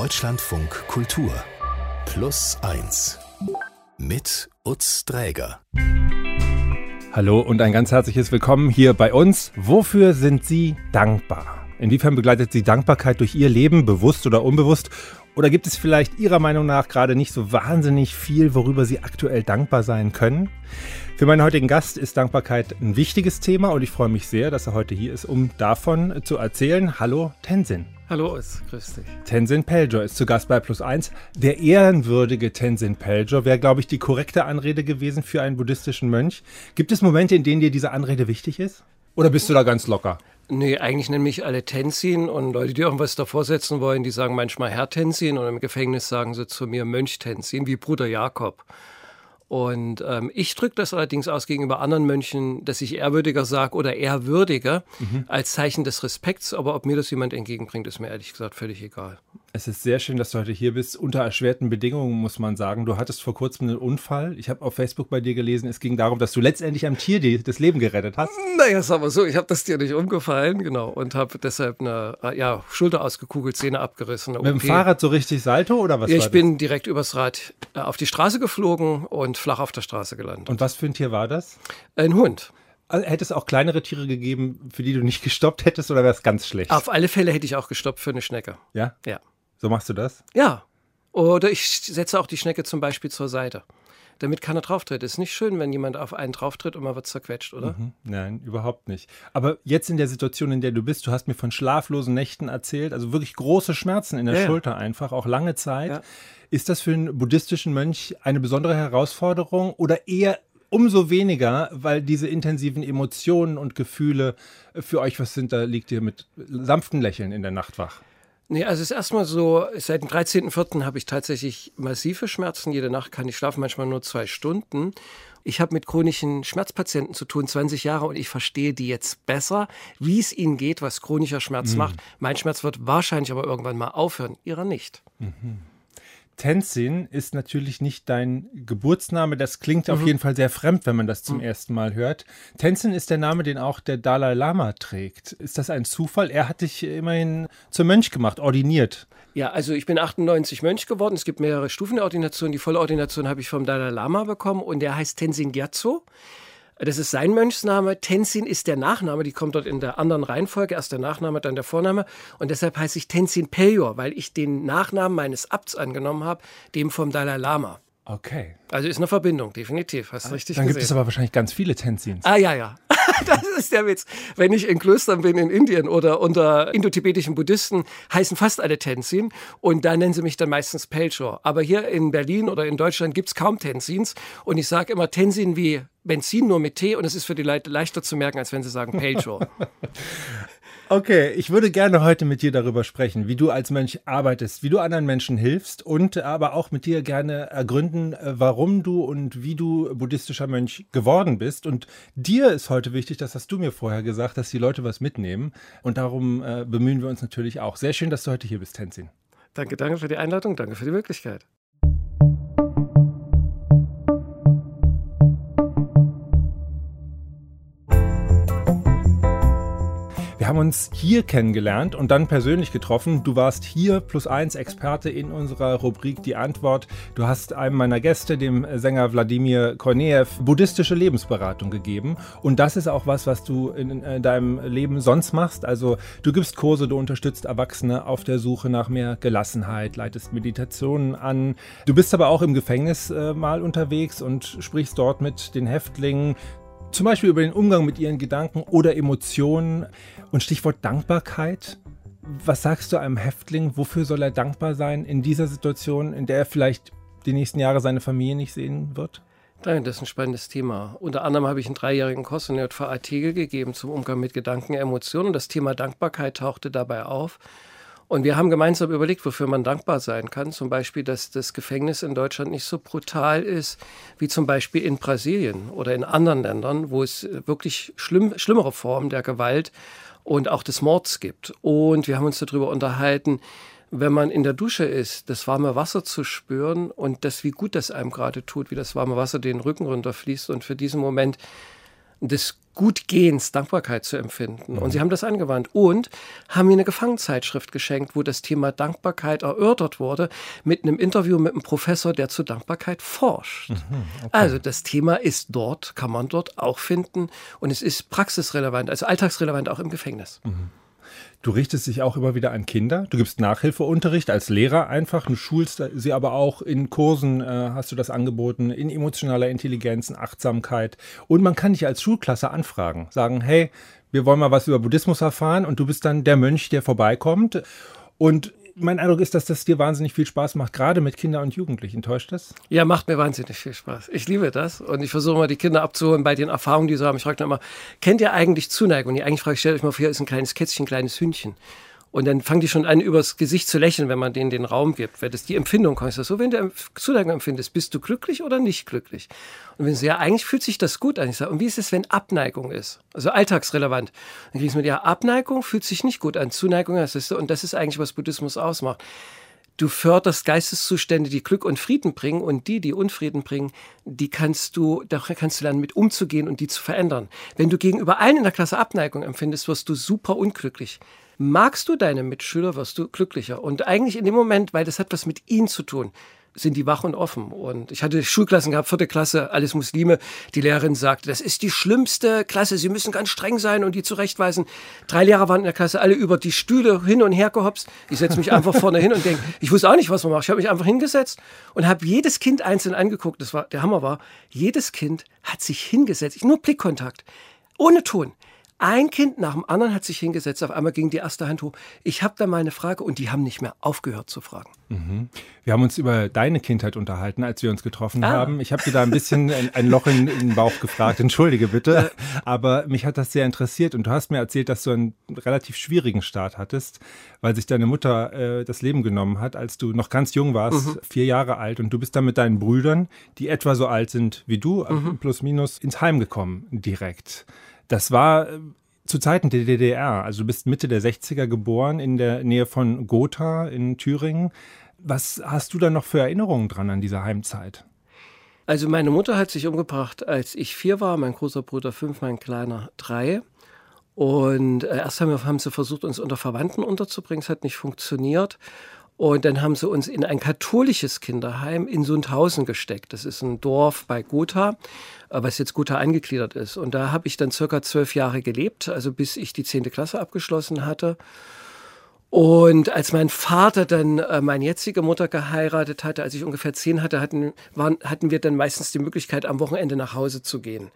Deutschlandfunk Kultur Plus 1 mit Utz Dräger. Hallo und ein ganz herzliches Willkommen hier bei uns. Wofür sind Sie dankbar? Inwiefern begleitet Sie Dankbarkeit durch Ihr Leben, bewusst oder unbewusst? Oder gibt es vielleicht Ihrer Meinung nach gerade nicht so wahnsinnig viel, worüber Sie aktuell dankbar sein können? Für meinen heutigen Gast ist Dankbarkeit ein wichtiges Thema und ich freue mich sehr, dass er heute hier ist, um davon zu erzählen. Hallo Tenzin. Hallo, ist, grüß dich. Tenzin Pelger ist zu Gast bei Plus 1. Der ehrenwürdige Tenzin Pelger wäre, glaube ich, die korrekte Anrede gewesen für einen buddhistischen Mönch. Gibt es Momente, in denen dir diese Anrede wichtig ist? Oder bist du da ganz locker? Nee, eigentlich nennen mich alle Tenzin und Leute, die irgendwas davor setzen wollen, die sagen manchmal Herr Tenzin und im Gefängnis sagen sie zu mir Mönch Tenzin, wie Bruder Jakob. Und ähm, ich drücke das allerdings aus gegenüber anderen Mönchen, dass ich ehrwürdiger sage oder ehrwürdiger mhm. als Zeichen des Respekts. Aber ob mir das jemand entgegenbringt, ist mir ehrlich gesagt völlig egal. Es ist sehr schön, dass du heute hier bist. Unter erschwerten Bedingungen, muss man sagen. Du hattest vor kurzem einen Unfall. Ich habe auf Facebook bei dir gelesen, es ging darum, dass du letztendlich am Tier die, das Leben gerettet hast. Naja, sag mal so, ich habe das Tier nicht umgefallen, genau. Und habe deshalb eine ja, Schulter ausgekugelt, Zähne abgerissen. Mit dem Fahrrad so richtig Salto oder was? Ja, ich bin direkt übers Rad äh, auf die Straße geflogen und flach auf der Straße gelandet. Und was für ein Tier war das? Ein Hund. Also hätte es auch kleinere Tiere gegeben, für die du nicht gestoppt hättest oder wäre es ganz schlecht? Auf alle Fälle hätte ich auch gestoppt für eine Schnecke. Ja? Ja. So machst du das? Ja. Oder ich setze auch die Schnecke zum Beispiel zur Seite, damit keiner drauftritt. Ist nicht schön, wenn jemand auf einen drauftritt und man wird zerquetscht, oder? Mhm. Nein, überhaupt nicht. Aber jetzt in der Situation, in der du bist, du hast mir von schlaflosen Nächten erzählt, also wirklich große Schmerzen in der ja, Schulter einfach, auch lange Zeit. Ja. Ist das für einen buddhistischen Mönch eine besondere Herausforderung oder eher umso weniger, weil diese intensiven Emotionen und Gefühle für euch was sind, da liegt ihr mit sanften Lächeln in der Nacht wach? Nee, also es ist erstmal so, seit dem 13.04. habe ich tatsächlich massive Schmerzen. Jede Nacht kann ich schlafen, manchmal nur zwei Stunden. Ich habe mit chronischen Schmerzpatienten zu tun, 20 Jahre, und ich verstehe die jetzt besser, wie es ihnen geht, was chronischer Schmerz mhm. macht. Mein Schmerz wird wahrscheinlich aber irgendwann mal aufhören, ihrer nicht. Mhm. Tenzin ist natürlich nicht dein Geburtsname. Das klingt mhm. auf jeden Fall sehr fremd, wenn man das zum mhm. ersten Mal hört. Tenzin ist der Name, den auch der Dalai Lama trägt. Ist das ein Zufall? Er hat dich immerhin zum Mönch gemacht, ordiniert. Ja, also ich bin 98 Mönch geworden. Es gibt mehrere Stufen der Ordination. Die volle Ordination habe ich vom Dalai Lama bekommen und der heißt Tenzin Gyatso. Das ist sein Mönchsname. Tenzin ist der Nachname, die kommt dort in der anderen Reihenfolge. Erst der Nachname, dann der Vorname. Und deshalb heiße ich Tenzin Peyor, weil ich den Nachnamen meines Abts angenommen habe, dem vom Dalai Lama. Okay. Also ist eine Verbindung, definitiv. Hast du richtig Dann gesehen. gibt es aber wahrscheinlich ganz viele Tenzins. Ah, ja, ja. das ist der Witz. Wenn ich in Klöstern bin in Indien oder unter indotibetischen Buddhisten, heißen fast alle Tenzin und da nennen sie mich dann meistens Pelchor. Aber hier in Berlin oder in Deutschland gibt es kaum Tenzins und ich sage immer Tenzin wie Benzin nur mit T und es ist für die Leute leichter zu merken, als wenn sie sagen Pelchor. Okay, ich würde gerne heute mit dir darüber sprechen, wie du als Mönch arbeitest, wie du anderen Menschen hilfst und aber auch mit dir gerne ergründen, äh, warum du und wie du buddhistischer Mönch geworden bist. Und dir ist heute wichtig, das hast du mir vorher gesagt, dass die Leute was mitnehmen. Und darum äh, bemühen wir uns natürlich auch. Sehr schön, dass du heute hier bist, Tenzin. Danke, danke für die Einladung, danke für die Möglichkeit. Wir haben uns hier kennengelernt und dann persönlich getroffen. Du warst hier plus eins Experte in unserer Rubrik Die Antwort. Du hast einem meiner Gäste, dem Sänger Wladimir Korneev, buddhistische Lebensberatung gegeben. Und das ist auch was, was du in, in deinem Leben sonst machst. Also du gibst Kurse, du unterstützt Erwachsene auf der Suche nach mehr Gelassenheit, leitest Meditationen an. Du bist aber auch im Gefängnis äh, mal unterwegs und sprichst dort mit den Häftlingen, zum Beispiel über den Umgang mit ihren Gedanken oder Emotionen. Und Stichwort Dankbarkeit. Was sagst du einem Häftling? Wofür soll er dankbar sein in dieser Situation, in der er vielleicht die nächsten Jahre seine Familie nicht sehen wird? Nein, das ist ein spannendes Thema. Unter anderem habe ich einen dreijährigen Kurs in JVA Tegel gegeben zum Umgang mit Gedanken, Emotionen. Das Thema Dankbarkeit tauchte dabei auf. Und wir haben gemeinsam überlegt, wofür man dankbar sein kann. Zum Beispiel, dass das Gefängnis in Deutschland nicht so brutal ist wie zum Beispiel in Brasilien oder in anderen Ländern, wo es wirklich schlimm, schlimmere Formen der Gewalt und auch des Mords gibt. Und wir haben uns darüber unterhalten, wenn man in der Dusche ist, das warme Wasser zu spüren und das, wie gut das einem gerade tut, wie das warme Wasser den Rücken runterfließt und für diesen Moment des Gutgehens, Dankbarkeit zu empfinden. Mhm. Und sie haben das angewandt und haben mir eine Gefangenzeitschrift geschenkt, wo das Thema Dankbarkeit erörtert wurde, mit einem Interview mit einem Professor, der zu Dankbarkeit forscht. Mhm, okay. Also das Thema ist dort, kann man dort auch finden und es ist praxisrelevant, also alltagsrelevant auch im Gefängnis. Mhm. Du richtest dich auch immer wieder an Kinder. Du gibst Nachhilfeunterricht als Lehrer einfach. Du schulst sie aber auch in Kursen, äh, hast du das angeboten, in emotionaler Intelligenz, in Achtsamkeit. Und man kann dich als Schulklasse anfragen, sagen, hey, wir wollen mal was über Buddhismus erfahren und du bist dann der Mönch, der vorbeikommt. Und mein Eindruck ist, dass das dir wahnsinnig viel Spaß macht, gerade mit Kindern und Jugendlichen. Täuscht das? Ja, macht mir wahnsinnig viel Spaß. Ich liebe das und ich versuche mal die Kinder abzuholen bei den Erfahrungen, die sie haben. Ich frage dann immer, kennt ihr eigentlich Zuneigung? Und die eigentlich frage ich, stellt euch mal vor, hier ist ein kleines Kätzchen, ein kleines Hündchen. Und dann fangen die schon an, übers Gesicht zu lächeln, wenn man denen den Raum gibt. Weil das die Empfindung kommt. So, wenn du Zuneigung empfindest, bist du glücklich oder nicht glücklich? Und wenn sie ja, eigentlich fühlt sich das gut an. Ich sage, und wie ist es, wenn Abneigung ist? Also alltagsrelevant. Dann kriegst du mit, ja, Abneigung fühlt sich nicht gut an. Zuneigung, das ist, und das ist eigentlich, was Buddhismus ausmacht. Du förderst Geisteszustände, die Glück und Frieden bringen und die, die Unfrieden bringen, die kannst du, da kannst du lernen, mit umzugehen und die zu verändern. Wenn du gegenüber allen in der Klasse Abneigung empfindest, wirst du super unglücklich. Magst du deine Mitschüler, wirst du glücklicher. Und eigentlich in dem Moment, weil das hat was mit ihnen zu tun, sind die wach und offen. Und ich hatte Schulklassen gehabt, vierte Klasse, alles Muslime. Die Lehrerin sagte, das ist die schlimmste Klasse, Sie müssen ganz streng sein und die zurechtweisen. Drei Lehrer waren in der Klasse, alle über die Stühle hin und her gehopst. Ich setze mich einfach vorne hin und denke, ich wusste auch nicht, was man macht. Ich habe mich einfach hingesetzt und habe jedes Kind einzeln angeguckt. Das war, der Hammer war, jedes Kind hat sich hingesetzt, nur Blickkontakt, ohne Ton. Ein Kind nach dem anderen hat sich hingesetzt, auf einmal ging die erste Hand hoch. Ich habe da mal eine Frage und die haben nicht mehr aufgehört zu fragen. Mhm. Wir haben uns über deine Kindheit unterhalten, als wir uns getroffen ah. haben. Ich habe dir da ein bisschen ein, ein Loch in, in, den Bauch gefragt, entschuldige bitte. Aber mich hat das sehr interessiert und du hast mir erzählt, dass du einen relativ schwierigen Start hattest, weil sich deine Mutter äh, das Leben genommen hat, als du noch ganz jung warst, mhm. vier Jahre alt. Und du bist dann mit deinen Brüdern, die etwa so alt sind wie du, mhm. plus minus, ins Heim gekommen direkt. Das war äh, zu Zeiten der DDR. Also du bist Mitte der 60er geboren in der Nähe von Gotha in Thüringen. Was hast du da noch für Erinnerungen dran an diese Heimzeit? Also meine Mutter hat sich umgebracht, als ich vier war, mein großer Bruder fünf, mein kleiner drei. Und äh, erst haben, wir, haben sie versucht, uns unter Verwandten unterzubringen. Es hat nicht funktioniert. Und dann haben sie uns in ein katholisches Kinderheim in Sundhausen gesteckt. Das ist ein Dorf bei Gotha, äh, was jetzt Gotha angegliedert ist. Und da habe ich dann circa zwölf Jahre gelebt, also bis ich die zehnte Klasse abgeschlossen hatte. Und als mein Vater dann äh, meine jetzige Mutter geheiratet hatte, als ich ungefähr zehn hatte, hatten, waren, hatten wir dann meistens die Möglichkeit, am Wochenende nach Hause zu gehen.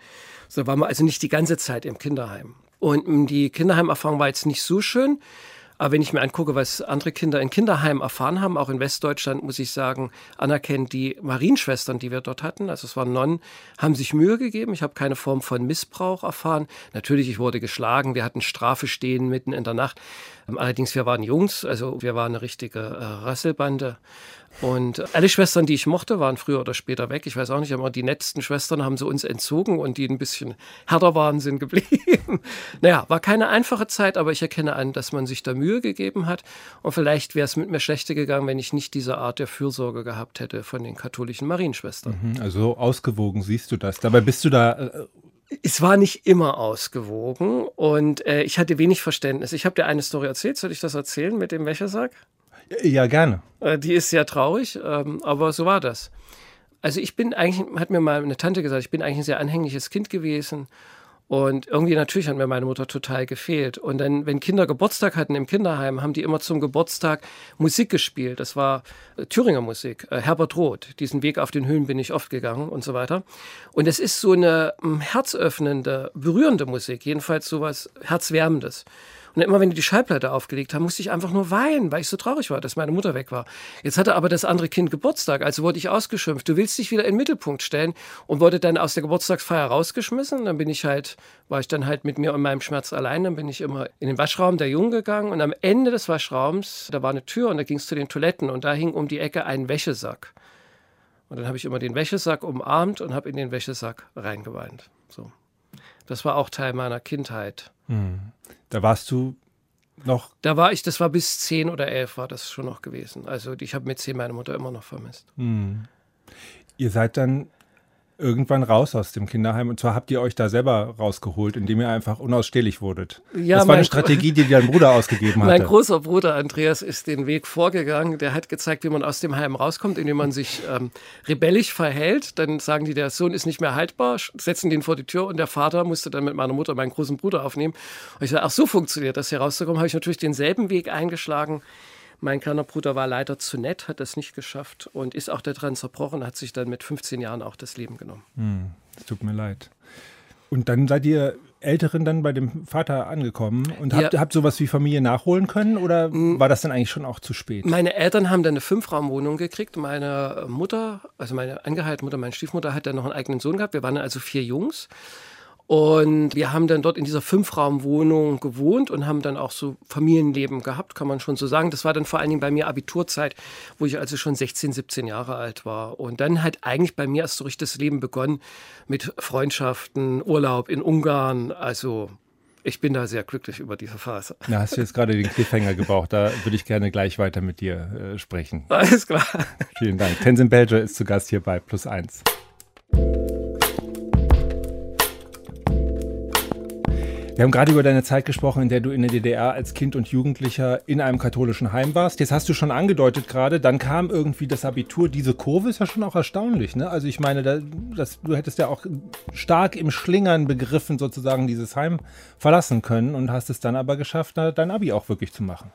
So waren wir also nicht die ganze Zeit im Kinderheim. Und die Kinderheimerfahrung war jetzt nicht so schön. Aber wenn ich mir angucke, was andere Kinder in Kinderheimen erfahren haben, auch in Westdeutschland, muss ich sagen, anerkennt die Marienschwestern, die wir dort hatten, also es waren Nonnen, haben sich Mühe gegeben. Ich habe keine Form von Missbrauch erfahren. Natürlich, ich wurde geschlagen, wir hatten Strafe stehen mitten in der Nacht. Allerdings, wir waren Jungs, also wir waren eine richtige äh, Rasselbande. Und alle Schwestern, die ich mochte, waren früher oder später weg. Ich weiß auch nicht, aber die nettsten Schwestern haben sie uns entzogen und die ein bisschen härter waren, sind geblieben. naja, war keine einfache Zeit, aber ich erkenne an, dass man sich da Mühe gegeben hat. Und vielleicht wäre es mit mir schlechter gegangen, wenn ich nicht diese Art der Fürsorge gehabt hätte von den katholischen Marienschwestern. Mhm, also ausgewogen siehst du das. Dabei bist du da äh, es war nicht immer ausgewogen und äh, ich hatte wenig Verständnis. Ich habe dir eine Story erzählt. Soll ich das erzählen mit dem Wäschesack? Ja, gerne. Äh, die ist sehr traurig, ähm, aber so war das. Also ich bin eigentlich, hat mir mal eine Tante gesagt, ich bin eigentlich ein sehr anhängliches Kind gewesen. Und irgendwie natürlich hat mir meine Mutter total gefehlt. Und dann, wenn Kinder Geburtstag hatten im Kinderheim, haben die immer zum Geburtstag Musik gespielt. Das war äh, Thüringer Musik, äh, Herbert Roth. Diesen Weg auf den Höhen bin ich oft gegangen und so weiter. Und es ist so eine mh, hm, herzöffnende, berührende Musik, jedenfalls sowas Herzwärmendes. Und immer wenn die die Schallplatte aufgelegt haben, musste ich einfach nur weinen, weil ich so traurig war, dass meine Mutter weg war. Jetzt hatte aber das andere Kind Geburtstag, also wurde ich ausgeschimpft. Du willst dich wieder in den Mittelpunkt stellen und wurde dann aus der Geburtstagsfeier rausgeschmissen. Dann bin ich halt, war ich dann halt mit mir und meinem Schmerz allein. Dann bin ich immer in den Waschraum der Jungen gegangen und am Ende des Waschraums, da war eine Tür und da ging es zu den Toiletten und da hing um die Ecke ein Wäschesack. Und dann habe ich immer den Wäschesack umarmt und habe in den Wäschesack reingeweint. So. Das war auch Teil meiner Kindheit. Hm. Da warst du noch. Da war ich, das war bis zehn oder elf war das schon noch gewesen. Also ich habe mit zehn meine Mutter immer noch vermisst. Hm. Ihr seid dann irgendwann raus aus dem Kinderheim. Und zwar habt ihr euch da selber rausgeholt, indem ihr einfach unausstehlich wurdet. Ja, das war eine Strategie, die dein Bruder ausgegeben hat. Mein großer Bruder Andreas ist den Weg vorgegangen. Der hat gezeigt, wie man aus dem Heim rauskommt, indem man sich ähm, rebellisch verhält. Dann sagen die, der Sohn ist nicht mehr haltbar, setzen den vor die Tür und der Vater musste dann mit meiner Mutter meinen großen Bruder aufnehmen. Und ich sage, ach so funktioniert das hier rauszukommen. Habe ich natürlich denselben Weg eingeschlagen. Mein kleiner Bruder war leider zu nett, hat das nicht geschafft und ist auch daran zerbrochen, hat sich dann mit 15 Jahren auch das Leben genommen. Hm, es tut mir leid. Und dann seid ihr Älteren dann bei dem Vater angekommen und habt, ja. habt sowas wie Familie nachholen können oder hm. war das dann eigentlich schon auch zu spät? Meine Eltern haben dann eine Fünfraumwohnung gekriegt. Meine Mutter, also meine angeheiratete Mutter, meine Stiefmutter hat dann noch einen eigenen Sohn gehabt. Wir waren also vier Jungs. Und wir haben dann dort in dieser Fünfraumwohnung gewohnt und haben dann auch so Familienleben gehabt, kann man schon so sagen. Das war dann vor allen Dingen bei mir Abiturzeit, wo ich also schon 16, 17 Jahre alt war. Und dann hat eigentlich bei mir erst so richtig das Leben begonnen mit Freundschaften, Urlaub in Ungarn. Also ich bin da sehr glücklich über diese Phase. Da hast du jetzt gerade den Cliffhanger gebraucht. Da würde ich gerne gleich weiter mit dir äh, sprechen. Alles klar. Vielen Dank. Tenzin Belger ist zu Gast hier bei Plus Eins. Wir haben gerade über deine Zeit gesprochen, in der du in der DDR als Kind und Jugendlicher in einem katholischen Heim warst. Jetzt hast du schon angedeutet gerade, dann kam irgendwie das Abitur. Diese Kurve ist ja schon auch erstaunlich. Ne? Also ich meine, da, das, du hättest ja auch stark im Schlingern begriffen, sozusagen dieses Heim verlassen können und hast es dann aber geschafft, dein Abi auch wirklich zu machen.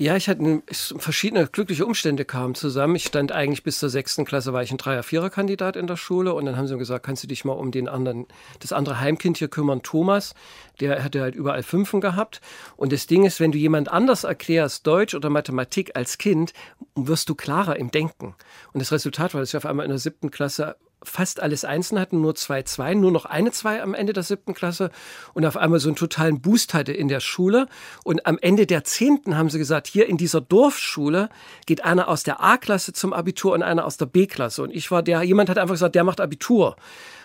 Ja, ich hatte verschiedene glückliche Umstände kamen zusammen. Ich stand eigentlich bis zur sechsten Klasse, war ich ein Dreier-, Vierer-Kandidat in der Schule und dann haben sie mir gesagt, kannst du dich mal um den anderen, das andere Heimkind hier kümmern, Thomas. Der hatte halt überall Fünfen gehabt. Und das Ding ist, wenn du jemand anders erklärst, Deutsch oder Mathematik als Kind, wirst du klarer im Denken. Und das Resultat war, dass ich auf einmal in der siebten Klasse fast alles Einsen hatten, nur zwei zwei, nur noch eine zwei am Ende der siebten Klasse und auf einmal so einen totalen Boost hatte in der Schule. Und am Ende der zehnten haben sie gesagt, hier in dieser Dorfschule geht einer aus der A-Klasse zum Abitur und einer aus der B-Klasse. Und ich war der, jemand hat einfach gesagt, der macht Abitur.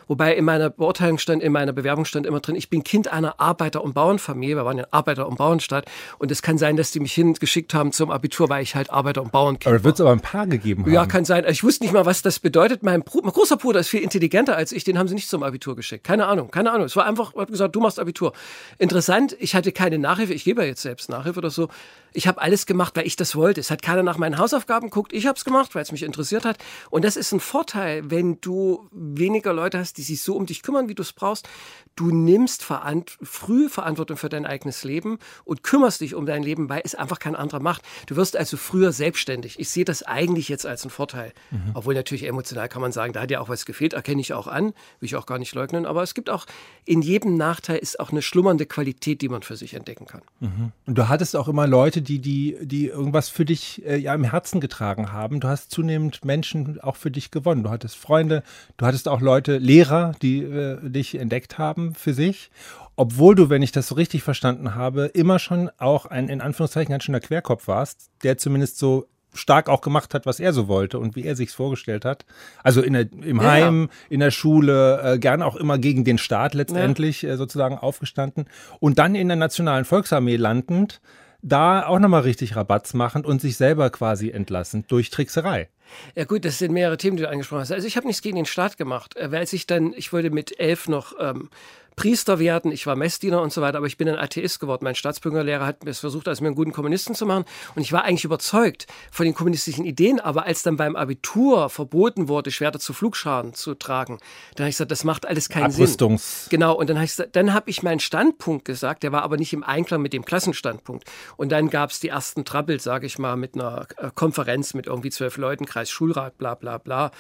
Wobei in meiner Beurteilung stand, in meiner Bewerbung stand immer drin, ich bin Kind einer Arbeiter- und Bauernfamilie. Wir waren ja Arbeiter- und Bauernstadt. Und es kann sein, dass die mich hingeschickt haben zum Abitur, weil ich halt Arbeiter- und Bauernkind Aber wird es aber ein paar gegeben haben. Ja, kann sein. Ich wusste nicht mal, was das bedeutet. Mein, Bruder, mein großer Bruder ist viel intelligenter als ich. Den haben sie nicht zum Abitur geschickt. Keine Ahnung, keine Ahnung. Es war einfach, ich habe gesagt, du machst Abitur. Interessant, ich hatte keine Nachhilfe. Ich gebe ja jetzt selbst Nachhilfe oder so. Ich habe alles gemacht, weil ich das wollte. Es hat keiner nach meinen Hausaufgaben geguckt. Ich habe es gemacht, weil es mich interessiert hat. Und das ist ein Vorteil, wenn du weniger Leute hast, die sich so um dich kümmern, wie du es brauchst. Du nimmst verant früh Verantwortung für dein eigenes Leben und kümmerst dich um dein Leben, weil es einfach kein anderer macht. Du wirst also früher selbstständig. Ich sehe das eigentlich jetzt als einen Vorteil. Mhm. Obwohl natürlich emotional kann man sagen, da hat ja auch was gefehlt, erkenne ich auch an, will ich auch gar nicht leugnen. Aber es gibt auch, in jedem Nachteil ist auch eine schlummernde Qualität, die man für sich entdecken kann. Mhm. Und du hattest auch immer Leute, die, die, die irgendwas für dich äh, ja, im Herzen getragen haben. Du hast zunehmend Menschen auch für dich gewonnen. Du hattest Freunde, du hattest auch Leute, Lehrer, die äh, dich entdeckt haben für sich. Obwohl du, wenn ich das so richtig verstanden habe, immer schon auch ein in Anführungszeichen ganz schöner Querkopf warst, der zumindest so stark auch gemacht hat, was er so wollte und wie er sich vorgestellt hat. Also in der, im ja. Heim, in der Schule, äh, gern auch immer gegen den Staat letztendlich ja. äh, sozusagen aufgestanden und dann in der Nationalen Volksarmee landend, da auch nochmal richtig Rabatz machend und sich selber quasi entlassend durch Trickserei. Ja gut, das sind mehrere Themen, die du angesprochen hast. Also ich habe nichts gegen den Staat gemacht, äh, weil ich dann, ich wollte mit elf noch ähm, Priester werden, ich war Messdiener und so weiter, aber ich bin ein Atheist geworden. Mein Staatsbürgerlehrer hat es versucht, aus mir einen guten Kommunisten zu machen und ich war eigentlich überzeugt von den kommunistischen Ideen, aber als dann beim Abitur verboten wurde, Schwerter zu Flugscharen zu tragen, dann habe ich gesagt, das macht alles keinen Abrüstungs Sinn. Genau, und dann habe ich, dann habe ich meinen Standpunkt gesagt, der war aber nicht im Einklang mit dem Klassenstandpunkt. Und dann gab es die ersten Trouble, sage ich mal, mit einer äh, Konferenz mit irgendwie zwölf Leuten, Kreis Schulrat, bla bla bla.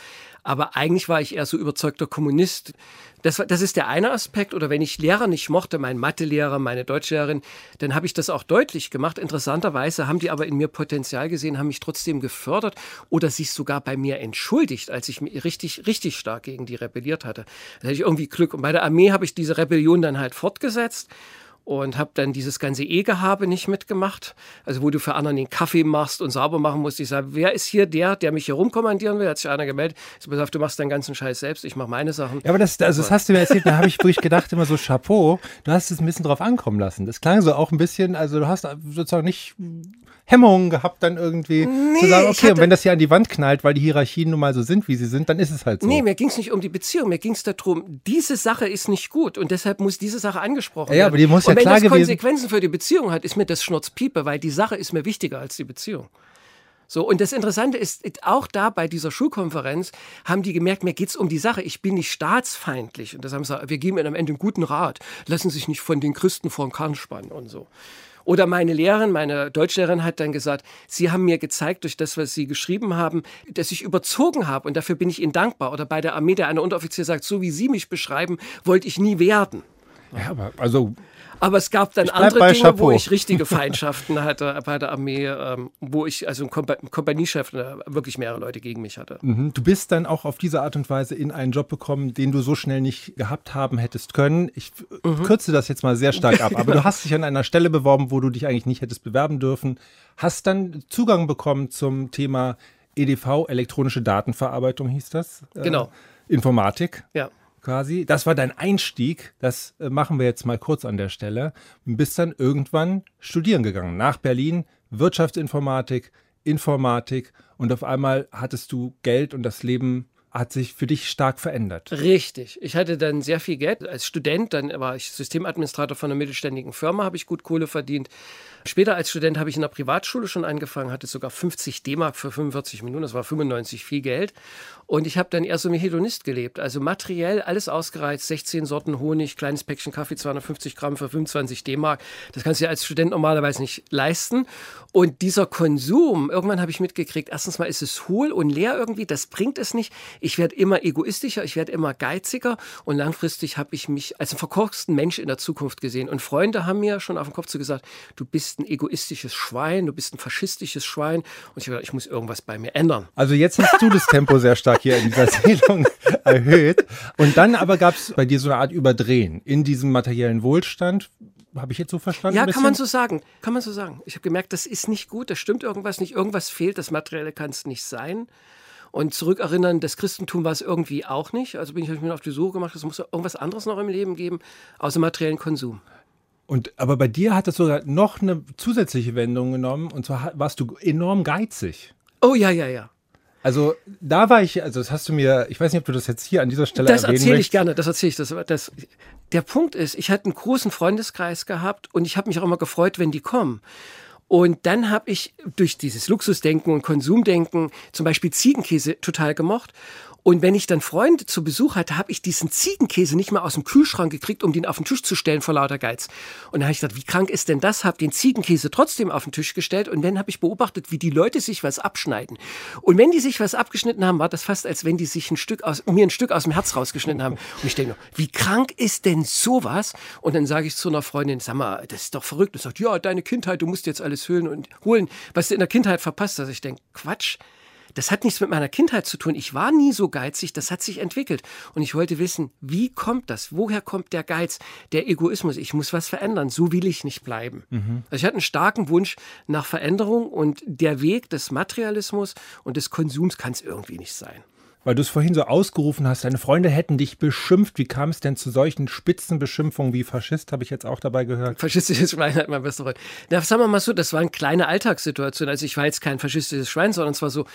Aber eigentlich war ich eher so überzeugter Kommunist. Das, das ist der eine Aspekt. Oder wenn ich Lehrer nicht mochte, mein Mathelehrer, meine Deutschlehrerin, dann habe ich das auch deutlich gemacht. Interessanterweise haben die aber in mir Potenzial gesehen, haben mich trotzdem gefördert oder sich sogar bei mir entschuldigt, als ich mich richtig, richtig stark gegen die rebelliert hatte. Da hatte ich irgendwie Glück. Und bei der Armee habe ich diese Rebellion dann halt fortgesetzt. Und habe dann dieses ganze Ehegehabe nicht mitgemacht. Also wo du für anderen den Kaffee machst und sauber machen musst. Ich sage, wer ist hier der, der mich hier rumkommandieren will? Hat sich einer gemeldet. Ich auf, du machst deinen ganzen Scheiß selbst, ich mache meine Sachen. Ja, aber das, also das hast du mir erzählt, da habe ich wirklich gedacht, immer so Chapeau, du hast es ein bisschen drauf ankommen lassen. Das klang so auch ein bisschen, also du hast sozusagen nicht Hemmungen gehabt, dann irgendwie nee, zu sagen, okay, und wenn das hier an die Wand knallt, weil die Hierarchien nun mal so sind, wie sie sind, dann ist es halt so. Nee, mir ging es nicht um die Beziehung, mir ging es darum, diese Sache ist nicht gut und deshalb muss diese Sache angesprochen ja, werden. Ja, aber die muss ja und klar wenn das gewesen. Konsequenzen für die Beziehung hat, ist mir das Schnurzpiepe, weil die Sache ist mir wichtiger als die Beziehung. So, und das Interessante ist, auch da bei dieser Schulkonferenz haben die gemerkt, mir geht es um die Sache. Ich bin nicht staatsfeindlich. Und das haben sie gesagt, wir geben ihnen am Ende einen guten Rat. Lassen sich nicht von den Christen vor den Kahn spannen und so. Oder meine Lehrerin, meine Deutschlehrerin hat dann gesagt, Sie haben mir gezeigt durch das, was Sie geschrieben haben, dass ich überzogen habe und dafür bin ich Ihnen dankbar. Oder bei der Armee, der eine Unteroffizier sagt, so wie Sie mich beschreiben, wollte ich nie werden. Ja, aber also aber es gab dann andere Dinge, Chapeau. wo ich richtige Feindschaften hatte bei der Armee, ähm, wo ich, also ein Kompa Kompaniechef, äh, wirklich mehrere Leute gegen mich hatte. Mhm. Du bist dann auch auf diese Art und Weise in einen Job gekommen, den du so schnell nicht gehabt haben hättest können. Ich mhm. kürze das jetzt mal sehr stark ab, aber du hast dich an einer Stelle beworben, wo du dich eigentlich nicht hättest bewerben dürfen, hast dann Zugang bekommen zum Thema EDV, elektronische Datenverarbeitung hieß das. Äh, genau. Informatik. Ja quasi. Das war dein Einstieg. Das äh, machen wir jetzt mal kurz an der Stelle. Bist dann irgendwann studieren gegangen. Nach Berlin, Wirtschaftsinformatik, Informatik. Und auf einmal hattest du Geld und das Leben hat sich für dich stark verändert. Richtig. Ich hatte dann sehr viel Geld. Als Student, dann war ich Systemadministrator von einer mittelständigen Firma, habe ich gut Kohle verdient. Später als Student habe ich in der Privatschule schon angefangen, hatte sogar 50 D-Mark für 45 Minuten, das war 95 viel Geld. Und ich habe dann eher so wie Hedonist gelebt. Also materiell alles ausgereizt, 16 Sorten Honig, kleines Päckchen Kaffee, 250 Gramm für 25 D-Mark. Das kannst du dir als Student normalerweise nicht leisten. Und dieser Konsum, irgendwann habe ich mitgekriegt, erstens mal ist es hohl und leer irgendwie, das bringt es nicht. Ich werde immer egoistischer, ich werde immer geiziger und langfristig habe ich mich als einen verkorksten Mensch in der Zukunft gesehen. Und Freunde haben mir schon auf den Kopf zu gesagt, du bist ein egoistisches Schwein, du bist ein faschistisches Schwein. Und ich habe gedacht, ich muss irgendwas bei mir ändern. Also jetzt hast du das Tempo sehr stark hier in dieser Sendung erhöht. Und dann aber gab es bei dir so eine Art Überdrehen in diesem materiellen Wohlstand habe ich jetzt so verstanden? Ja, kann man so sagen. Kann man so sagen. Ich habe gemerkt, das ist nicht gut, da stimmt irgendwas nicht, irgendwas fehlt, das Materielle kann es nicht sein. Und zurückerinnern, das Christentum war es irgendwie auch nicht. Also bin ich mir auf die Suche gemacht, es muss irgendwas anderes noch im Leben geben, außer materiellen Konsum. Und aber bei dir hat es sogar noch eine zusätzliche Wendung genommen, und zwar warst du enorm geizig. Oh ja, ja, ja. Also da war ich, also das hast du mir, ich weiß nicht, ob du das jetzt hier an dieser Stelle Das erzähle ich gerne, das erzähle ich. Das, das, der Punkt ist, ich hatte einen großen Freundeskreis gehabt und ich habe mich auch immer gefreut, wenn die kommen. Und dann habe ich durch dieses Luxusdenken und Konsumdenken zum Beispiel Ziegenkäse total gemocht. Und wenn ich dann Freunde zu Besuch hatte, habe ich diesen Ziegenkäse nicht mehr aus dem Kühlschrank gekriegt, um den auf den Tisch zu stellen vor lauter Geiz. Und dann habe ich gedacht, wie krank ist denn das? Habe den Ziegenkäse trotzdem auf den Tisch gestellt und dann habe ich beobachtet, wie die Leute sich was abschneiden. Und wenn die sich was abgeschnitten haben, war das fast, als wenn die sich ein Stück aus, mir ein Stück aus dem Herz rausgeschnitten haben. Und ich denke nur, wie krank ist denn sowas? Und dann sage ich zu einer Freundin, sag mal, das ist doch verrückt. Und sagt, ja, deine Kindheit, du musst jetzt alles höhlen und holen, was du in der Kindheit verpasst hast. Ich denke, Quatsch das hat nichts mit meiner Kindheit zu tun. Ich war nie so geizig, das hat sich entwickelt. Und ich wollte wissen, wie kommt das? Woher kommt der Geiz, der Egoismus? Ich muss was verändern, so will ich nicht bleiben. Mhm. Also ich hatte einen starken Wunsch nach Veränderung und der Weg des Materialismus und des Konsums kann es irgendwie nicht sein. Weil du es vorhin so ausgerufen hast, deine Freunde hätten dich beschimpft. Wie kam es denn zu solchen Spitzenbeschimpfungen wie Faschist, habe ich jetzt auch dabei gehört? Faschistisches Schwein hat mein bester Freund. Na, sagen wir mal so, das war eine kleine Alltagssituation. Also ich war jetzt kein faschistisches Schwein, sondern es war so,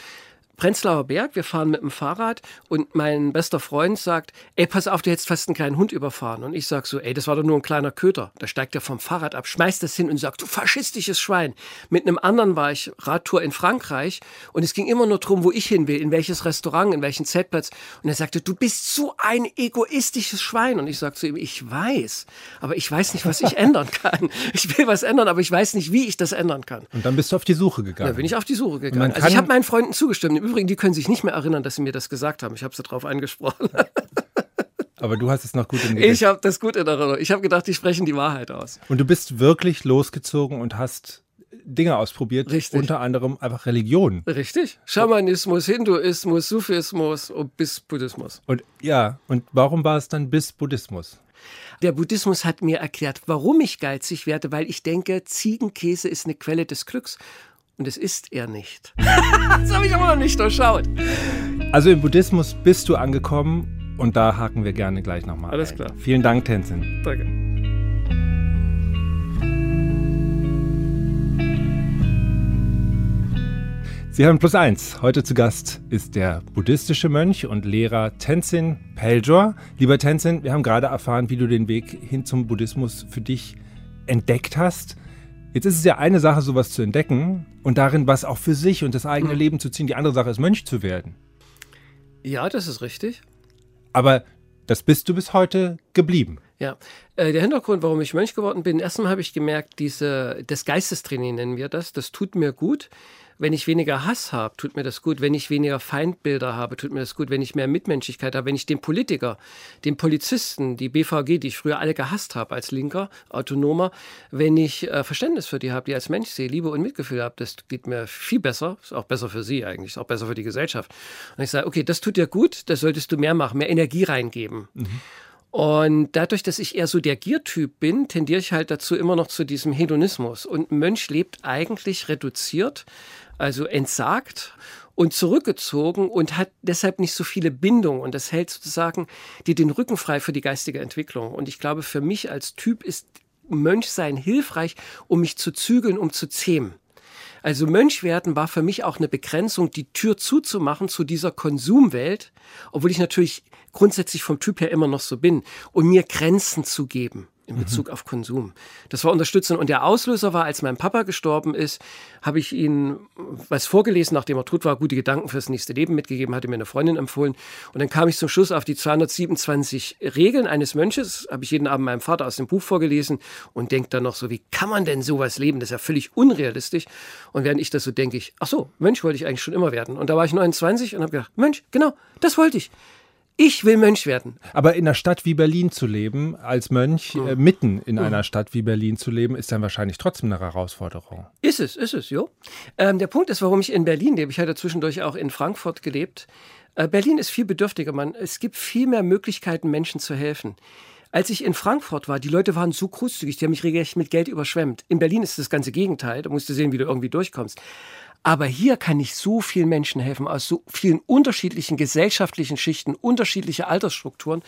Prenzlauer Berg, wir fahren mit dem Fahrrad und mein bester Freund sagt, ey, pass auf, du hättest fast einen kleinen Hund überfahren. Und ich sag so, ey, das war doch nur ein kleiner Köter. Da steigt er vom Fahrrad ab, schmeißt das hin und sagt, du faschistisches Schwein. Mit einem anderen war ich Radtour in Frankreich und es ging immer nur darum, wo ich hin will, in welches Restaurant, in welchen Zeltplatz. Und er sagte, du bist so ein egoistisches Schwein. Und ich sag zu ihm, ich weiß, aber ich weiß nicht, was ich ändern kann. Ich will was ändern, aber ich weiß nicht, wie ich das ändern kann. Und dann bist du auf die Suche gegangen. Dann bin ich auf die Suche gegangen. Also ich habe meinen Freunden zugestimmt. Übrigen, die können sich nicht mehr erinnern, dass sie mir das gesagt haben. Ich habe sie darauf angesprochen. Aber du hast es noch gut in Erinnerung. Ich habe das gut in Erinnerung. Ich habe gedacht, die sprechen die Wahrheit aus. Und du bist wirklich losgezogen und hast Dinge ausprobiert, Richtig. unter anderem einfach Religion. Richtig. Schamanismus, Hinduismus, Sufismus und bis Buddhismus. Und ja, und warum war es dann bis Buddhismus? Der Buddhismus hat mir erklärt, warum ich geizig werde, weil ich denke, Ziegenkäse ist eine Quelle des Glücks. Und es ist er nicht. das habe ich aber noch nicht durchschaut. Also im Buddhismus bist du angekommen und da haken wir gerne gleich nochmal. Alles ein. klar. Vielen Dank, Tenzin. Danke. Sie haben Plus Eins. Heute zu Gast ist der buddhistische Mönch und Lehrer Tenzin Peljor. Lieber Tenzin, wir haben gerade erfahren, wie du den Weg hin zum Buddhismus für dich entdeckt hast. Jetzt ist es ja eine Sache, sowas zu entdecken und darin was auch für sich und das eigene Mhm. Leben zu ziehen. Die andere Sache ist, Mönch zu werden. Ja, das ist richtig. Aber das bist du bis heute geblieben. Ja, äh, der Hintergrund, warum ich Mönch geworden bin, erstmal habe ich gemerkt, diese, das Geistestraining nennen wir das, das tut mir gut. Wenn ich weniger Hass habe, tut mir das gut. Wenn ich weniger Feindbilder habe, tut mir das gut. Wenn ich mehr Mitmenschlichkeit habe, wenn ich den Politiker, den Polizisten, die BVG, die ich früher alle gehasst habe als Linker, Autonomer, wenn ich äh, Verständnis für die habe, die als Mensch sehe, Liebe und Mitgefühl habe, das geht mir viel besser. Ist auch besser für sie eigentlich, ist auch besser für die Gesellschaft. Und ich sage, okay, das tut dir gut, das solltest du mehr machen, mehr Energie reingeben. Und dadurch, dass ich eher so der Giertyp bin, tendiere ich halt dazu immer noch zu diesem Hedonismus. Und ein Mönch lebt eigentlich reduziert, also entsagt und zurückgezogen und hat deshalb nicht so viele Bindungen. Und das hält sozusagen dir den Rücken frei für die geistige Entwicklung. Und ich glaube, für mich als Typ ist Mönchsein hilfreich, um mich zu zügeln, um zu zähmen. Also Mönch werden war für mich auch eine Begrenzung, die Tür zuzumachen zu dieser Konsumwelt, obwohl ich natürlich grundsätzlich vom Typ her immer noch so bin, und mir Grenzen zu geben in Bezug auf Konsum. Das war unterstützend. Und der Auslöser war, als mein Papa gestorben ist, habe ich ihm was vorgelesen, nachdem er tot war, gute Gedanken fürs nächste Leben mitgegeben, hatte mir eine Freundin empfohlen. Und dann kam ich zum Schluss auf die 227 Regeln eines Mönches, habe ich jeden Abend meinem Vater aus dem Buch vorgelesen und denke dann noch so, wie kann man denn sowas leben? Das ist ja völlig unrealistisch. Und während ich das so denke, ich, ach so, Mönch wollte ich eigentlich schon immer werden. Und da war ich 29 und habe gedacht, Mönch, genau, das wollte ich. Ich will Mönch werden. Aber in einer Stadt wie Berlin zu leben, als Mönch, Mhm. äh, mitten in einer Stadt wie Berlin zu leben, ist dann wahrscheinlich trotzdem eine Herausforderung. Ist es, ist es, jo. Ähm, der Punkt ist, warum ich in Berlin lebe. Ich hatte zwischendurch auch in Frankfurt gelebt. Äh, Berlin ist viel bedürftiger. Man, es gibt viel mehr Möglichkeiten, Menschen zu helfen. Als ich in Frankfurt war, die Leute waren so großzügig, die haben mich regelrecht mit Geld überschwemmt. In Berlin ist das ganze Gegenteil. Da musst du sehen, wie du irgendwie durchkommst. Aber hier kann ich so vielen Menschen helfen, aus so vielen unterschiedlichen gesellschaftlichen Schichten, unterschiedliche Altersstrukturen,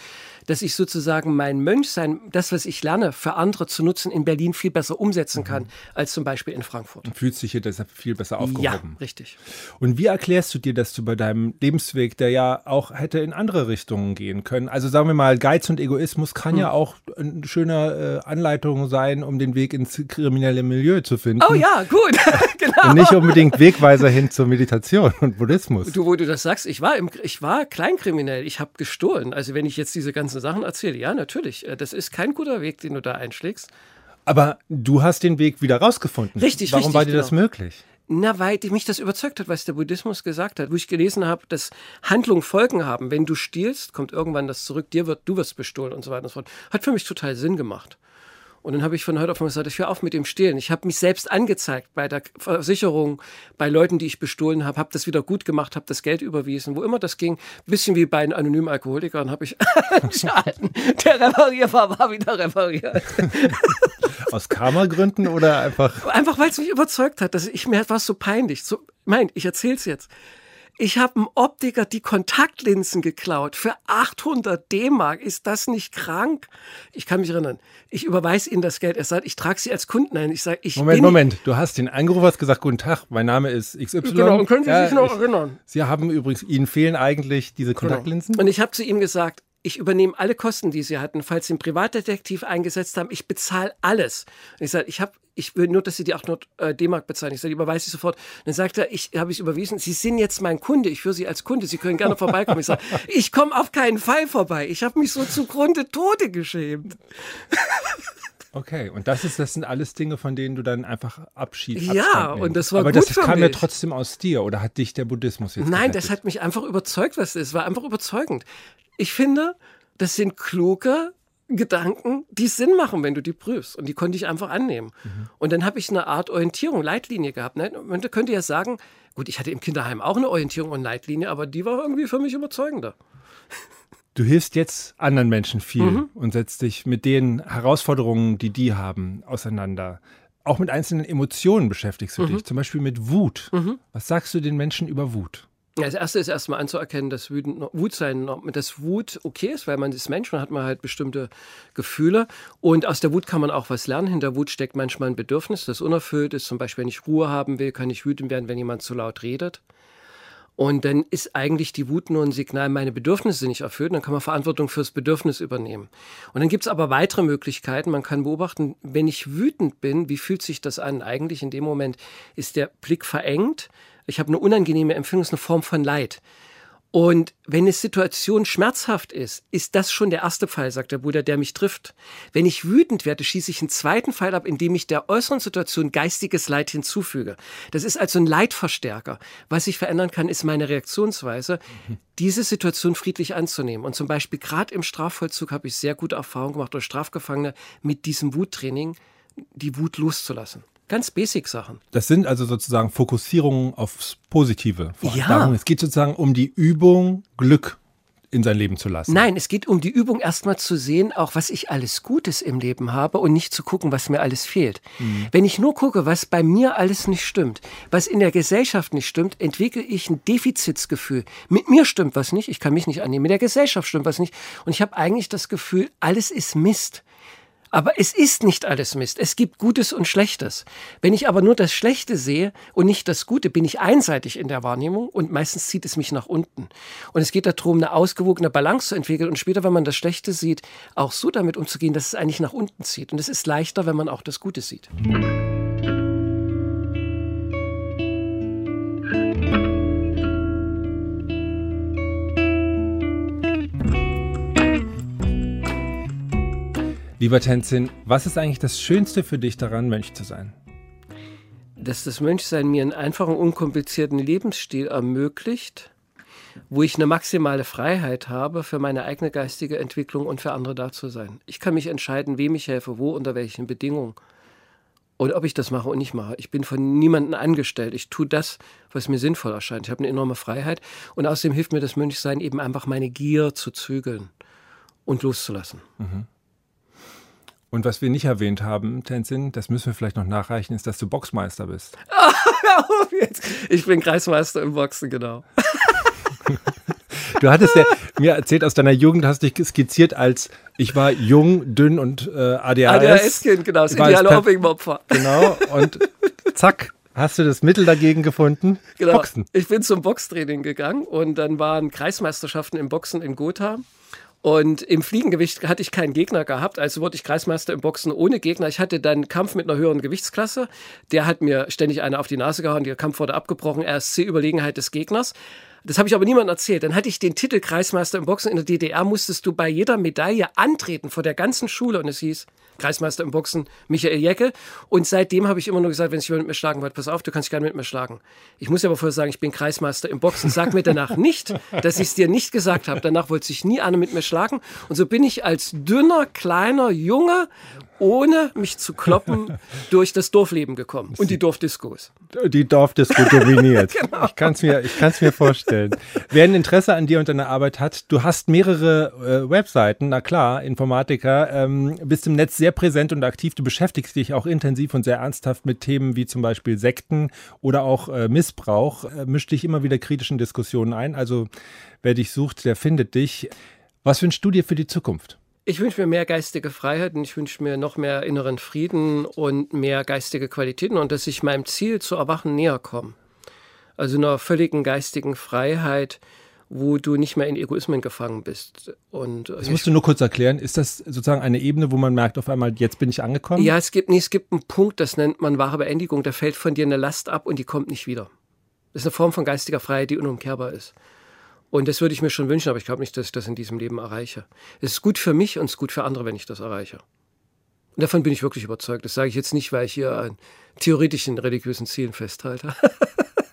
dass ich sozusagen mein Mönchsein, das, was ich lerne, für andere zu nutzen, in Berlin viel besser umsetzen kann, als zum Beispiel in Frankfurt. Du fühlst dich hier deshalb viel besser Ja, aufgehoben. richtig. Und wie erklärst du dir, dass du bei deinem Lebensweg, der ja auch hätte in andere Richtungen gehen können, also sagen wir mal, Geiz und Egoismus kann Hm. ja auch eine schöne äh, Anleitung sein, um den Weg ins kriminelle Milieu zu finden. Oh ja, gut, genau. Und nicht unbedingt Wegweiser hin zur Meditation und Buddhismus. Du, wo du das sagst, ich war, im, ich war kleinkriminell, ich habe gestohlen. Also wenn ich jetzt diese ganzen Sachen erzähle, ja, natürlich, äh, das ist kein guter Weg, den du da einschlägst. Aber du hast den Weg wieder rausgefunden. Richtig, Warum richtig, war dir das genau. möglich? Na, weil mich das überzeugt hat, was der Buddhismus gesagt hat, wo ich gelesen habe, dass Handlungen Folgen haben. Wenn du stiehlst, kommt irgendwann das zurück, dir wird, du wirst bestohlen und so weiter und so fort. Hat für mich total Sinn gemacht. Und dann habe ich von heute auf morgen gesagt, ich höre auf mit dem Stehlen. Ich habe mich selbst angezeigt bei der Versicherung, bei Leuten, die ich bestohlen habe, habe das wieder gut gemacht, habe das Geld überwiesen, wo immer das ging. Bisschen wie bei den anonymen Alkoholikern habe ich einen Schaden, der reparierbar war, wieder repariert. Aus Karma-Gründen oder einfach. Einfach weil es mich überzeugt hat, dass ich mir war es so peinlich. So, mein, ich erzähl's jetzt. Ich habe einem Optiker die Kontaktlinsen geklaut für 800 D-Mark. Ist das nicht krank? Ich kann mich erinnern. Ich überweise Ihnen das Geld. Er sagt, ich trage Sie als Kunden ein. Ich sage, ich Moment, bin Moment. Du hast den angerufen, hast gesagt, guten Tag, mein Name ist XY. Genau, und können Sie Ja, sich noch ich- erinnern? Sie haben übrigens, Ihnen fehlen eigentlich diese Kontaktlinsen? Und ich habe zu ihm gesagt, ich übernehme alle Kosten, die Sie hatten. Falls Sie einen Privatdetektiv eingesetzt haben, ich bezahle alles. Und ich sage, ich habe, ich will nur, dass Sie die 800 äh, D-Mark bezahlen. Ich sage, überweise ich sofort. Und dann sagt er, ich habe es überwiesen. Sie sind jetzt mein Kunde. Ich führe Sie als Kunde. Sie können gerne vorbeikommen. Ich sage, ich komme auf keinen Fall vorbei. Ich habe mich so zugrunde Tode geschämt. Okay, und das ist, das sind alles Dinge, von denen du dann einfach Abschied Ja, und das war Aber gut das kam ja trotzdem aus dir oder hat dich der Buddhismus jetzt Nein, gerettet? das hat mich einfach überzeugt, was das ist. War einfach überzeugend. Ich finde, das sind kluge Gedanken, die Sinn machen, wenn du die prüfst. Und die konnte ich einfach annehmen. Und dann habe ich eine Art Orientierung, Leitlinie gehabt. Ne? Man könnte ja sagen, gut, ich hatte im Kinderheim auch eine Orientierung und Leitlinie, aber die war irgendwie für mich überzeugender. Du hilfst jetzt anderen Menschen viel mhm. und setzt dich mit den Herausforderungen, die die haben, auseinander. Auch mit einzelnen Emotionen beschäftigst du mhm. dich, zum Beispiel mit Wut. Mhm. Was sagst du den Menschen über Wut? Das erste ist erstmal anzuerkennen, dass Wut sein, dass Wut okay ist, weil man ist Mensch, man hat man halt bestimmte Gefühle. Und aus der Wut kann man auch was lernen. Hinter Wut steckt manchmal ein Bedürfnis, das unerfüllt ist. Zum Beispiel, wenn ich Ruhe haben will, kann ich wütend werden, wenn jemand zu laut redet. Und dann ist eigentlich die Wut nur ein Signal, meine Bedürfnisse sind nicht erfüllt. Dann kann man Verantwortung fürs Bedürfnis übernehmen. Und dann gibt es aber weitere Möglichkeiten. Man kann beobachten, wenn ich wütend bin, wie fühlt sich das an? Eigentlich in dem Moment ist der Blick verengt. Ich habe eine unangenehme Empfindung, ist eine Form von Leid. Und wenn eine Situation schmerzhaft ist, ist das schon der erste Fall, sagt der Bruder, der mich trifft. Wenn ich wütend werde, schieße ich einen zweiten Fall ab, indem ich der äußeren Situation geistiges Leid hinzufüge. Das ist also ein Leitverstärker. Was ich verändern kann, ist meine Reaktionsweise, mhm. diese Situation friedlich anzunehmen. Und zum Beispiel gerade im Strafvollzug habe ich sehr gute Erfahrungen gemacht durch Strafgefangene mit diesem Wuttraining, die Wut loszulassen. Ganz Basic-Sachen. Das sind also sozusagen Fokussierungen aufs Positive. Ja. Darum, es geht sozusagen um die Übung, Glück in sein Leben zu lassen. Nein, es geht um die Übung, erstmal zu sehen, auch was ich alles Gutes im Leben habe und nicht zu gucken, was mir alles fehlt. Mhm. Wenn ich nur gucke, was bei mir alles nicht stimmt, was in der Gesellschaft nicht stimmt, entwickle ich ein Defizitsgefühl. Mit mir stimmt was nicht, ich kann mich nicht annehmen. Mit der Gesellschaft stimmt was nicht. Und ich habe eigentlich das Gefühl, alles ist Mist. Aber es ist nicht alles Mist. Es gibt Gutes und Schlechtes. Wenn ich aber nur das Schlechte sehe und nicht das Gute, bin ich einseitig in der Wahrnehmung und meistens zieht es mich nach unten. Und es geht darum, eine ausgewogene Balance zu entwickeln und später, wenn man das Schlechte sieht, auch so damit umzugehen, dass es eigentlich nach unten zieht. Und es ist leichter, wenn man auch das Gute sieht. Lieber Tenzin, was ist eigentlich das Schönste für dich daran, Mönch zu sein? Dass das Mönchsein mir einen einfachen, unkomplizierten Lebensstil ermöglicht, wo ich eine maximale Freiheit habe für meine eigene geistige Entwicklung und für andere da zu sein. Ich kann mich entscheiden, wem ich helfe, wo, unter welchen Bedingungen. Und ob ich das mache und nicht mache. Ich bin von niemandem angestellt. Ich tue das, was mir sinnvoll erscheint. Ich habe eine enorme Freiheit. Und außerdem hilft mir das Mönchsein eben einfach meine Gier zu zügeln und loszulassen. Mhm. Und was wir nicht erwähnt haben, Tenzin, das müssen wir vielleicht noch nachreichen, ist, dass du Boxmeister bist. ich bin Kreismeister im Boxen, genau. Du hattest ja mir erzählt aus deiner Jugend, hast dich skizziert als ich war jung, dünn und äh, ADHS. ADHS-Kind, genau, das ideale Hopping-Opfer. Genau, und zack, hast du das Mittel dagegen gefunden? Genau. Boxen. Ich bin zum Boxtraining gegangen und dann waren Kreismeisterschaften im Boxen in Gotha. Und im Fliegengewicht hatte ich keinen Gegner gehabt, also wurde ich Kreismeister im Boxen ohne Gegner. Ich hatte dann Kampf mit einer höheren Gewichtsklasse. Der hat mir ständig eine auf die Nase gehauen, der Kampf wurde abgebrochen, RSC-Überlegenheit des Gegners. Das habe ich aber niemandem erzählt. Dann hatte ich den Titel Kreismeister im Boxen. In der DDR musstest du bei jeder Medaille antreten vor der ganzen Schule und es hieß, Kreismeister im Boxen, Michael Jecke. Und seitdem habe ich immer nur gesagt, wenn sich jemand mit mir schlagen wollte, pass auf, du kannst gerne mit mir schlagen. Ich muss aber vorher sagen, ich bin Kreismeister im Boxen. Sag mir danach nicht, dass ich es dir nicht gesagt habe. Danach wollte sich nie einer mit mir schlagen. Und so bin ich als dünner, kleiner Junge ohne mich zu kloppen, durch das Dorfleben gekommen und die Dorfdiskos. Die Dorfdisco dominiert. genau. Ich kann es mir, mir vorstellen. Wer ein Interesse an dir und deiner Arbeit hat, du hast mehrere äh, Webseiten, na klar, Informatiker, ähm, bist im Netz sehr präsent und aktiv. Du beschäftigst dich auch intensiv und sehr ernsthaft mit Themen wie zum Beispiel Sekten oder auch äh, Missbrauch. Äh, misch dich immer wieder kritischen Diskussionen ein. Also wer dich sucht, der findet dich. Was wünschst du dir für die Zukunft? Ich wünsche mir mehr geistige Freiheit und ich wünsche mir noch mehr inneren Frieden und mehr geistige Qualitäten und dass ich meinem Ziel zu erwachen näher komme. Also einer völligen geistigen Freiheit, wo du nicht mehr in Egoismen gefangen bist. Und das musst du nur kurz erklären. Ist das sozusagen eine Ebene, wo man merkt, auf einmal, jetzt bin ich angekommen? Ja, es gibt, nee, es gibt einen Punkt, das nennt man wahre Beendigung. Da fällt von dir eine Last ab und die kommt nicht wieder. Das ist eine Form von geistiger Freiheit, die unumkehrbar ist. Und das würde ich mir schon wünschen, aber ich glaube nicht, dass ich das in diesem Leben erreiche. Es ist gut für mich und es ist gut für andere, wenn ich das erreiche. Und davon bin ich wirklich überzeugt. Das sage ich jetzt nicht, weil ich hier an theoretischen religiösen Zielen festhalte.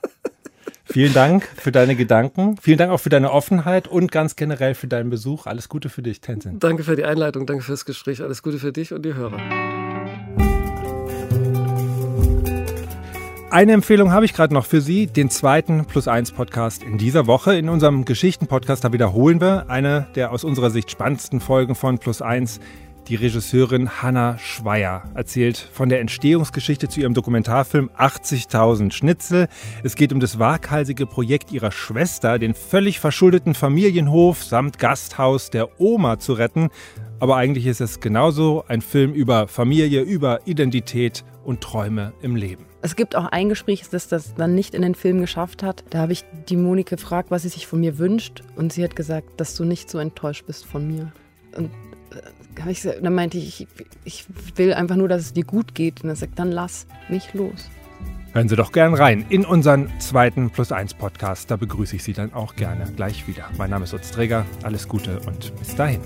Vielen Dank für deine Gedanken. Vielen Dank auch für deine Offenheit und ganz generell für deinen Besuch. Alles Gute für dich, Tenzin. Danke für die Einleitung, danke fürs Gespräch. Alles Gute für dich und die Hörer. Eine Empfehlung habe ich gerade noch für Sie, den zweiten Plus 1 Podcast in dieser Woche. In unserem Geschichten-Podcast, da wiederholen wir eine der aus unserer Sicht spannendsten Folgen von Plus 1. Die Regisseurin Hanna Schweier erzählt von der Entstehungsgeschichte zu ihrem Dokumentarfilm 80.000 Schnitzel. Es geht um das waghalsige Projekt ihrer Schwester, den völlig verschuldeten Familienhof samt Gasthaus der Oma zu retten. Aber eigentlich ist es genauso ein Film über Familie, über Identität und Träume im Leben. Es gibt auch ein Gespräch, das das dann nicht in den Film geschafft hat. Da habe ich die Moni gefragt, was sie sich von mir wünscht. Und sie hat gesagt, dass du nicht so enttäuscht bist von mir. Und äh, dann meinte ich, ich will einfach nur, dass es dir gut geht. Und er sagt, dann lass mich los. Hören Sie doch gern rein in unseren zweiten Plus 1 Podcast. Da begrüße ich Sie dann auch gerne gleich wieder. Mein Name ist Utz Träger. Alles Gute und bis dahin.